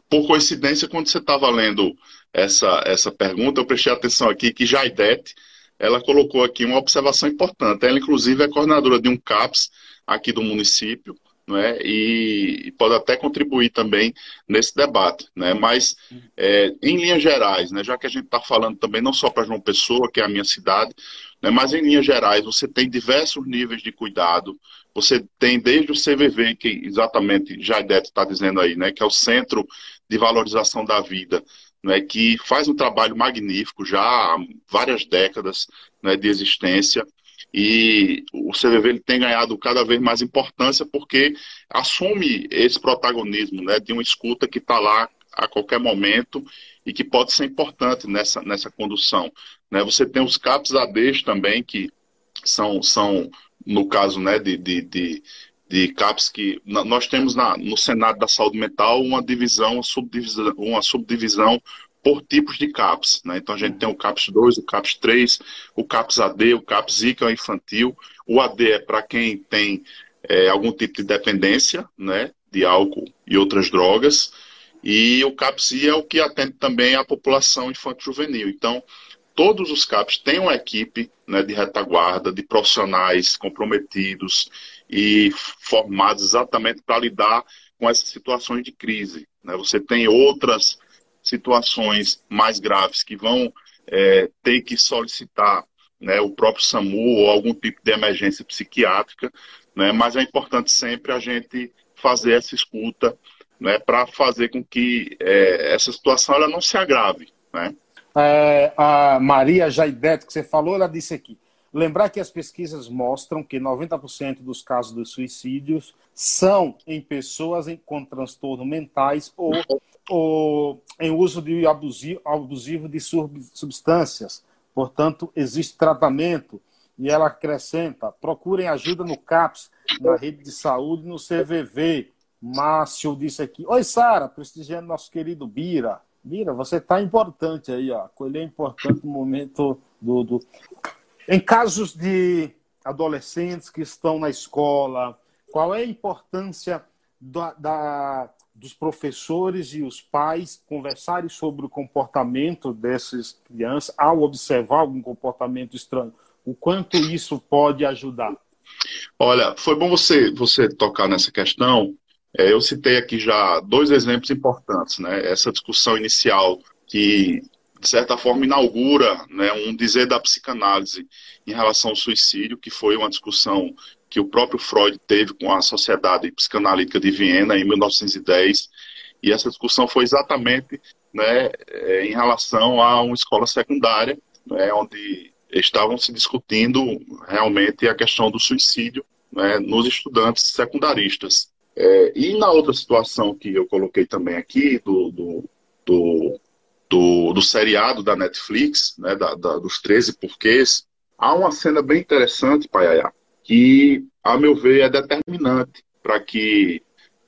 por coincidência, quando você estava lendo essa, essa pergunta, eu prestei atenção aqui que Jaidete ela colocou aqui uma observação importante. Ela, inclusive, é coordenadora de um CAPS aqui do município, né, e pode até contribuir também nesse debate. Né, mas, é, em linhas gerais, né, já que a gente está falando também não só para João Pessoa, que é a minha cidade, né, mas em linhas gerais, você tem diversos níveis de cuidado. Você tem desde o CVV, que exatamente Jaidete está dizendo aí, né, que é o Centro de Valorização da Vida, né, que faz um trabalho magnífico já há várias décadas né, de existência. E o CVV ele tem ganhado cada vez mais importância porque assume esse protagonismo né, de uma escuta que está lá a qualquer momento e que pode ser importante nessa, nessa condução. Né? Você tem os CAPs ADs também, que são, são no caso né, de, de, de de CAPS que nós temos na, no Senado da Saúde Mental uma divisão, uma subdivisão, uma subdivisão por tipos de CAPS. Né? Então a gente tem o CAPS 2, o CAPS 3, o CAPS AD, o CAPS I, que é o infantil. O AD é para quem tem é, algum tipo de dependência né, de álcool e outras drogas. E o CAPS I é o que atende também a população infanto-juvenil. Então, todos os CAPs têm uma equipe né, de retaguarda, de profissionais comprometidos e formados exatamente para lidar com essas situações de crise. Né? Você tem outras situações mais graves que vão é, ter que solicitar né, o próprio SAMU ou algum tipo de emergência psiquiátrica, né, mas é importante sempre a gente fazer essa escuta né, para fazer com que é, essa situação ela não se agrave. Né? É, a Maria Jaidete, que você falou, ela disse aqui: Lembrar que as pesquisas mostram que 90% dos casos de suicídios são em pessoas com transtornos mentais ou, ou em uso de abusivo, de substâncias. Portanto, existe tratamento. E ela acrescenta: procurem ajuda no CAPS, na rede de saúde, no CVV. Márcio disse aqui: Oi, Sara, prestigiando nosso querido Bira. Bira, você está importante aí, ó. Colher importante no momento do, do. Em casos de adolescentes que estão na escola, qual é a importância da, da, dos professores e os pais conversarem sobre o comportamento dessas crianças ao observar algum comportamento estranho? O quanto isso pode ajudar? Olha, foi bom você, você tocar nessa questão. É, eu citei aqui já dois exemplos importantes, né? Essa discussão inicial que, de certa forma, inaugura né, um dizer da psicanálise em relação ao suicídio, que foi uma discussão que o próprio Freud teve com a Sociedade Psicanalítica de Viena em 1910, e essa discussão foi exatamente né, é, em relação a uma escola secundária, né, onde estavam se discutindo realmente a questão do suicídio né, nos estudantes secundaristas. É, e na outra situação que eu coloquei também aqui, do, do, do, do, do seriado da Netflix, né, da, da, dos 13 porquês, há uma cena bem interessante, Paiaiá, que, a meu ver, é determinante para que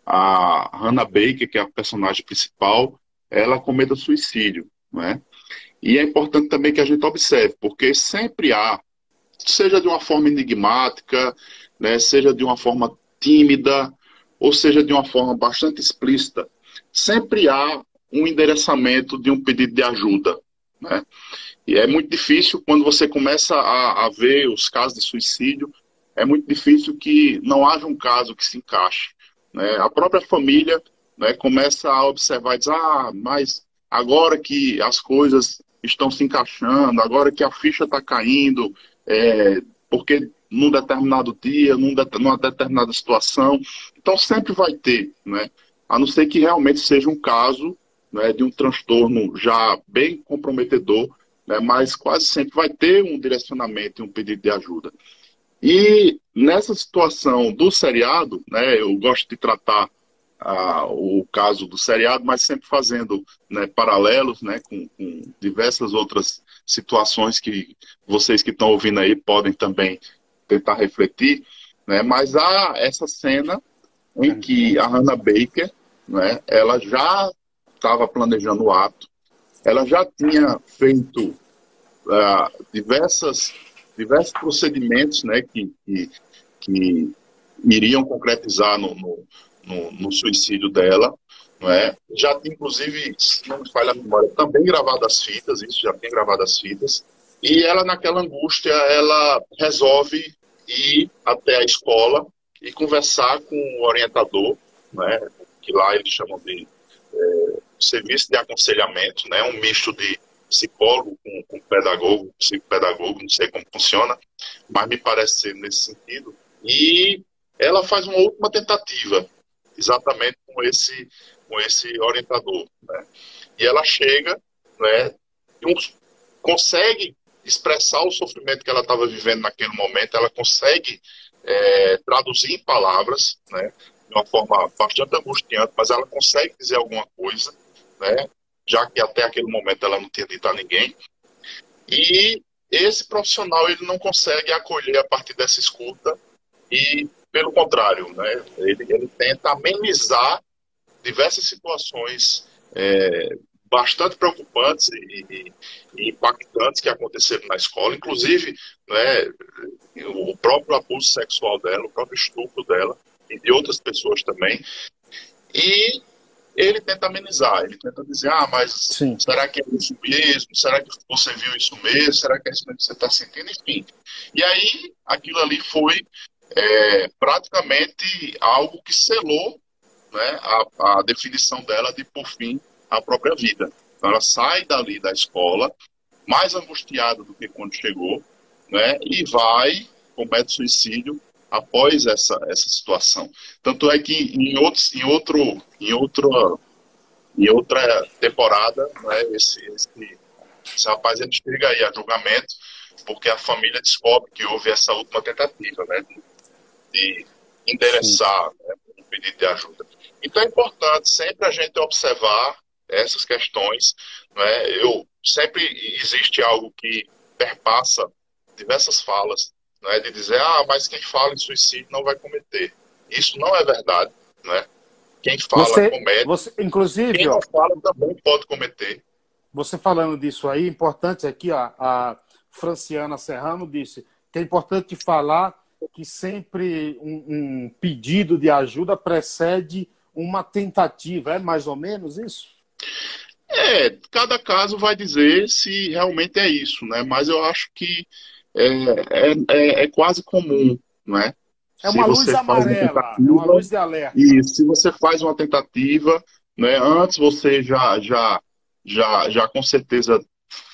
a Hannah Baker, que é a personagem principal, ela cometa suicídio, né? E é importante também que a gente observe, porque sempre há, seja de uma forma enigmática, né, seja de uma forma tímida, ou seja de uma forma bastante explícita, sempre há um endereçamento de um pedido de ajuda, né? E é muito difícil quando você começa a, a ver os casos de suicídio, é muito difícil que não haja um caso que se encaixe. Né? A própria família né, começa a observar e diz, ah, mas agora que as coisas estão se encaixando, agora que a ficha está caindo, é, porque num determinado dia, num de, numa determinada situação. Então sempre vai ter, né? a não ser que realmente seja um caso né, de um transtorno já bem comprometedor, né, mas quase sempre vai ter um direcionamento e um pedido de ajuda. E nessa situação do seriado, né, eu gosto de tratar ah, o caso do seriado, mas sempre fazendo né, paralelos né, com, com, diversas outras situações que vocês que estão ouvindo aí podem também tentar refletir. Né, mas há essa cena em que a Hannah Baker, né, ela já estava planejando o ato, ela já tinha feito uh, diversas diversos procedimentos né, que, que, que iriam concretizar no, no, no, no, suicídio dela. É? Já tem, inclusive, se não me falha a memória, também gravado as fitas, isso já tem gravado as fitas. E ela, naquela angústia, ela resolve ir até a escola e conversar com o orientador, né, que lá eles chamam de é, serviço de aconselhamento, né, um misto de psicólogo com, com pedagogo, psicopedagogo, não sei como funciona, mas me parece ser nesse sentido. E ela faz uma última tentativa, exatamente com esse, com esse orientador. Né? E ela chega, né, e consegue expressar o sofrimento que ela estava vivendo naquele momento, ela consegue é, traduzir em palavras, né, de uma forma bastante angustiante, mas ela consegue dizer alguma coisa, né, já que até aquele momento ela não tinha dito a ninguém. E esse profissional ele não consegue acolher a partir dessa escuta e, pelo contrário, né, ele, ele tenta amenizar diversas situações é, bastante preocupantes e, e, e, impactantes que aconteceram na escola, inclusive né, o próprio abuso sexual dela, o próprio estupro dela e de outras pessoas também. E ele tenta amenizar, ele tenta dizer, ah, mas Sim. será que é isso mesmo? Será que você viu isso mesmo? Será que é isso que você está sentindo? Enfim. E aí, aquilo ali foi é, praticamente algo que selou né, a, a definição dela de, por fim, a própria vida. Então, ela sai dali da escola, mais angustiada do que quando chegou, né, e vai, comete suicídio após essa, essa situação. Tanto é que em, outros, em, outro, em, outro, em outra temporada, né, esse, esse, esse rapaz ele chega aí a julgamento, porque a família descobre que houve essa última tentativa, né, de endereçar né, um pedido de ajuda. Então é importante sempre a gente observar essas questões. Né? Eu sempre existe algo que perpassa diversas falas, né? de dizer, ah, mas quem fala em suicídio não vai cometer. Isso não é verdade, né? Quem fala você, comete. Você, inclusive, quem não fala também pode cometer. Você falando disso aí, importante aqui, ó, a Franciana Serrano disse que é importante falar que sempre um, um pedido de ajuda precede uma tentativa, é mais ou menos isso? É, cada caso vai dizer se realmente é isso, né? Mas eu acho que é, é, é, é quase comum, não é? É uma luz amarela, uma é uma luz de alerta. E se você faz uma tentativa, né, antes você já, já, já, já com certeza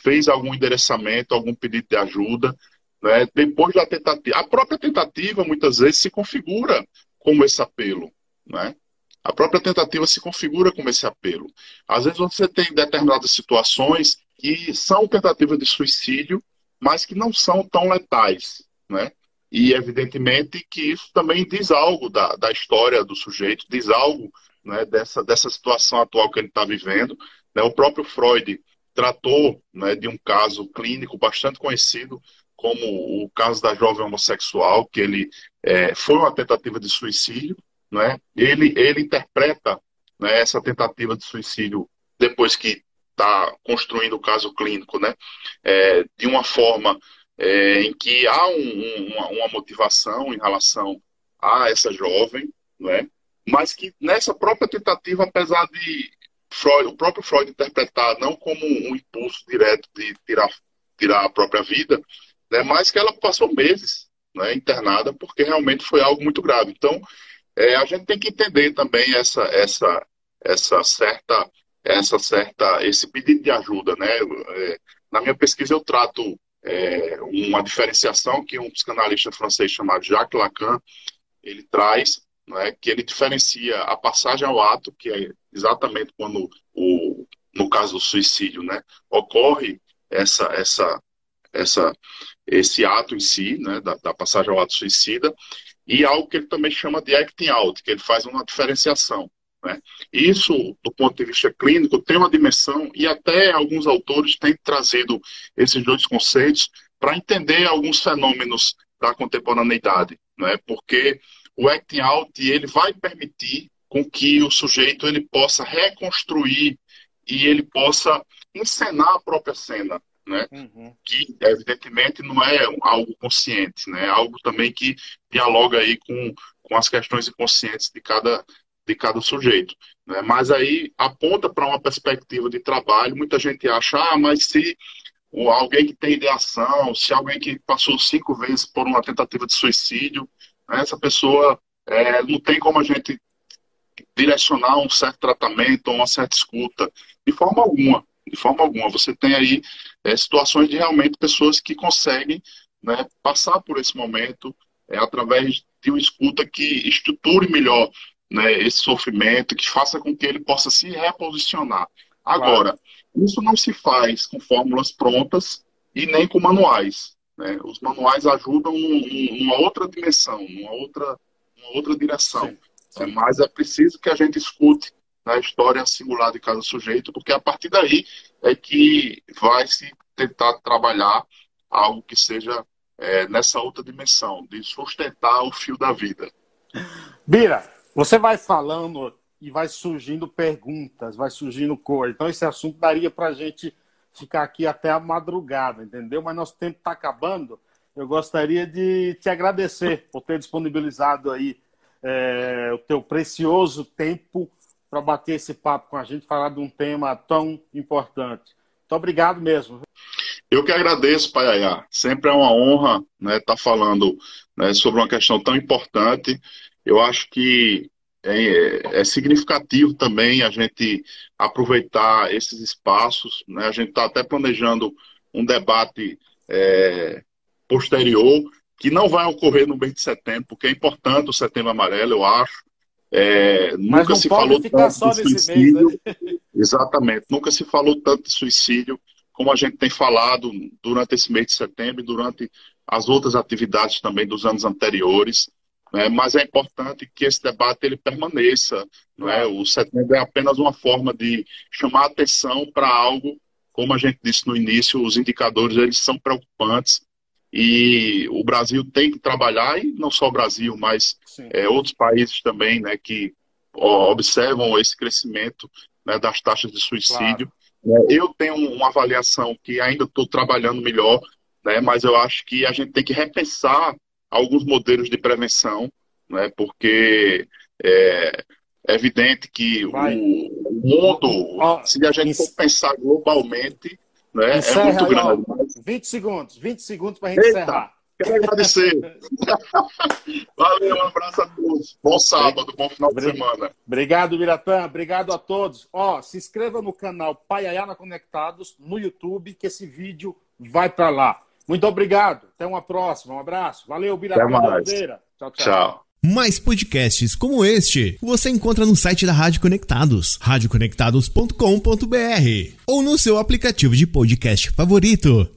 fez algum endereçamento, algum pedido de ajuda, né, depois da tentativa. A própria tentativa, muitas vezes, se configura como esse apelo. Né? A própria tentativa se configura como esse apelo. Às vezes você tem determinadas situações que são tentativas de suicídio, mas que não são tão letais, né? E evidentemente que isso também diz algo da, da história do sujeito, diz algo né, dessa, dessa situação atual que ele está vivendo. Né? O próprio Freud tratou né, de um caso clínico bastante conhecido, como o caso da jovem homossexual, que ele é, foi uma tentativa de suicídio, né? ele, ele interpreta né, essa tentativa de suicídio depois que está construindo o caso clínico, né, é, de uma forma é, em que há um, uma, uma, motivação em relação a essa jovem, né, mas que nessa própria tentativa, apesar de Freud, o próprio Freud interpretar não como um impulso direto de tirar, tirar a própria vida, né, mas que ela passou meses né, internada porque realmente foi algo muito grave. Então, é, a gente tem que entender também essa, essa, essa certa, essa certa, esse pedido de ajuda, né? É, na minha pesquisa eu trato é, uma diferenciação que um psicanalista francês chamado Jacques Lacan ele traz, né, que ele diferencia a passagem ao ato, que é exatamente quando o, no caso do suicídio, né, ocorre essa, essa, essa, esse ato em si, né, da, da passagem ao ato suicida, e algo que ele também chama de acting out, que ele faz uma diferenciação. Né? Isso, do ponto de vista clínico, tem uma dimensão, e até alguns autores têm trazido esses dois conceitos para entender alguns fenômenos da contemporaneidade, né? porque o acting out ele vai permitir com que o sujeito ele possa reconstruir e ele possa encenar a própria cena né? Uhum. Que evidentemente não é algo consciente, né? É algo também que dialoga aí com, com as questões inconscientes de cada de cada sujeito, né? Mas aí aponta para uma perspectiva de trabalho. Muita gente acha, ah, mas se alguém que tem ideação, se alguém que passou cinco vezes por uma tentativa de suicídio, né? essa pessoa é, não tem como a gente direcionar um certo tratamento, uma certa escuta, de forma alguma de forma alguma. Você tem aí é, situações de realmente pessoas que conseguem né, passar por esse momento é, através de uma escuta que estruture melhor né, esse sofrimento, que faça com que ele possa se reposicionar. Agora, claro. isso não se faz com fórmulas prontas e nem com manuais. Né? Os manuais ajudam num, numa outra dimensão, numa outra, numa outra direção. Sim, sim. É, mas é preciso que a gente escute na história singular de cada sujeito, porque a partir daí é que vai se tentar trabalhar algo que seja é, nessa outra dimensão, de sustentar o fio da vida. Bira, você vai falando e vai surgindo perguntas, vai surgindo coisa. Então, esse assunto daria para a gente ficar aqui até a madrugada, entendeu? Mas nosso tempo está acabando. Eu gostaria de te agradecer por ter disponibilizado aí é, o teu precioso tempo para bater esse papo com a gente, falar de um tema tão importante. Muito obrigado mesmo. Eu que agradeço, Paiaiá. Sempre é uma honra estar né, tá falando né, sobre uma questão tão importante. Eu acho que é, é, significativo também a gente aproveitar esses espaços. Né? A gente está até planejando um debate é, posterior que não vai ocorrer no mês de setembro, porque é importante o setembro amarelo, eu acho. É, nunca se falou tanto de suicídio. Mês, né? Exatamente, nunca se falou tanto de suicídio como a gente tem falado durante esse mês de setembro e durante as outras atividades também dos anos anteriores. Né? Mas é importante que esse debate ele permaneça. Não é? O setembro é apenas uma forma de chamar atenção para algo, como a gente disse no início, os indicadores eles são preocupantes e o Brasil tem que trabalhar, e não só o Brasil, mas é, outros países também, né, que ó, observam esse crescimento né, das taxas de suicídio. Claro. É, eu tenho uma avaliação que ainda estou trabalhando melhor, né, mas eu acho que a gente tem que repensar alguns modelos de prevenção, né, porque é, é evidente que o, o, mundo, se a gente for pensar globalmente, né? Encerra é muito grande. Mas... 20 segundos, 20 segundos para a gente Eita, encerrar. Quero agradecer. Valeu, um abraço a todos. Bom sábado, bom final de semana. Obrigado, Miratã. Obrigado a todos. Ó, se inscreva no canal Paiayana Conectados no YouTube, que esse vídeo vai para lá. Muito obrigado. Até uma próxima. Um abraço. Valeu, Miratã Tchau, tchau. tchau. Mais podcasts como este você encontra no site da Rádio Conectados, radioconectados.com.br ou no seu aplicativo de podcast favorito.